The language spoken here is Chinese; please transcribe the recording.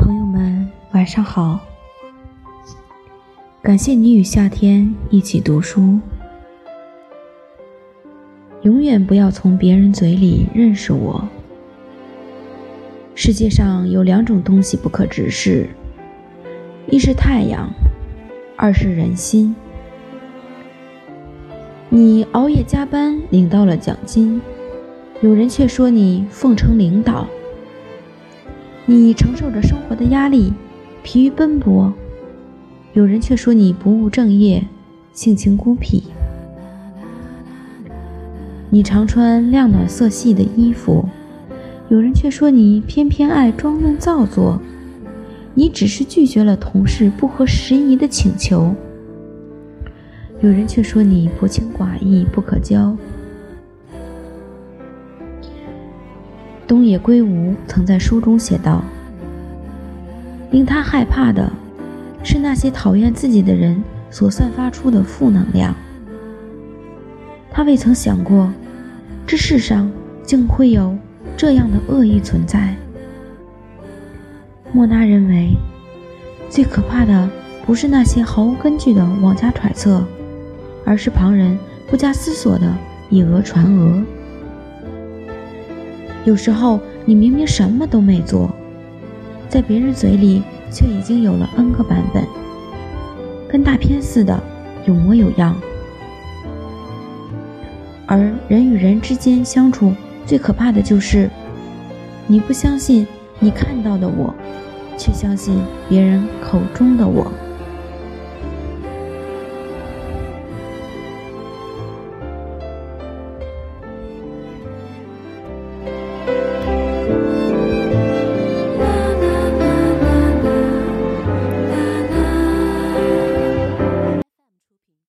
朋友们晚上好，感谢你与夏天一起读书。永远不要从别人嘴里认识我。世界上有两种东西不可直视，一是太阳，二是人心。你熬夜加班领到了奖金，有人却说你奉承领导。你承受着生活的压力。疲于奔波，有人却说你不务正业，性情孤僻。你常穿亮暖色系的衣服，有人却说你偏偏爱装嫩造作。你只是拒绝了同事不合时宜的请求，有人却说你薄情寡义，不可交。东野圭吾曾在书中写道。令他害怕的是那些讨厌自己的人所散发出的负能量。他未曾想过，这世上竟会有这样的恶意存在。莫娜认为，最可怕的不是那些毫无根据的妄加揣测，而是旁人不加思索的以讹传讹。有时候，你明明什么都没做。在别人嘴里却已经有了 N 个版本，跟大片似的，有模有样。而人与人之间相处最可怕的就是，你不相信你看到的我，却相信别人口中的我。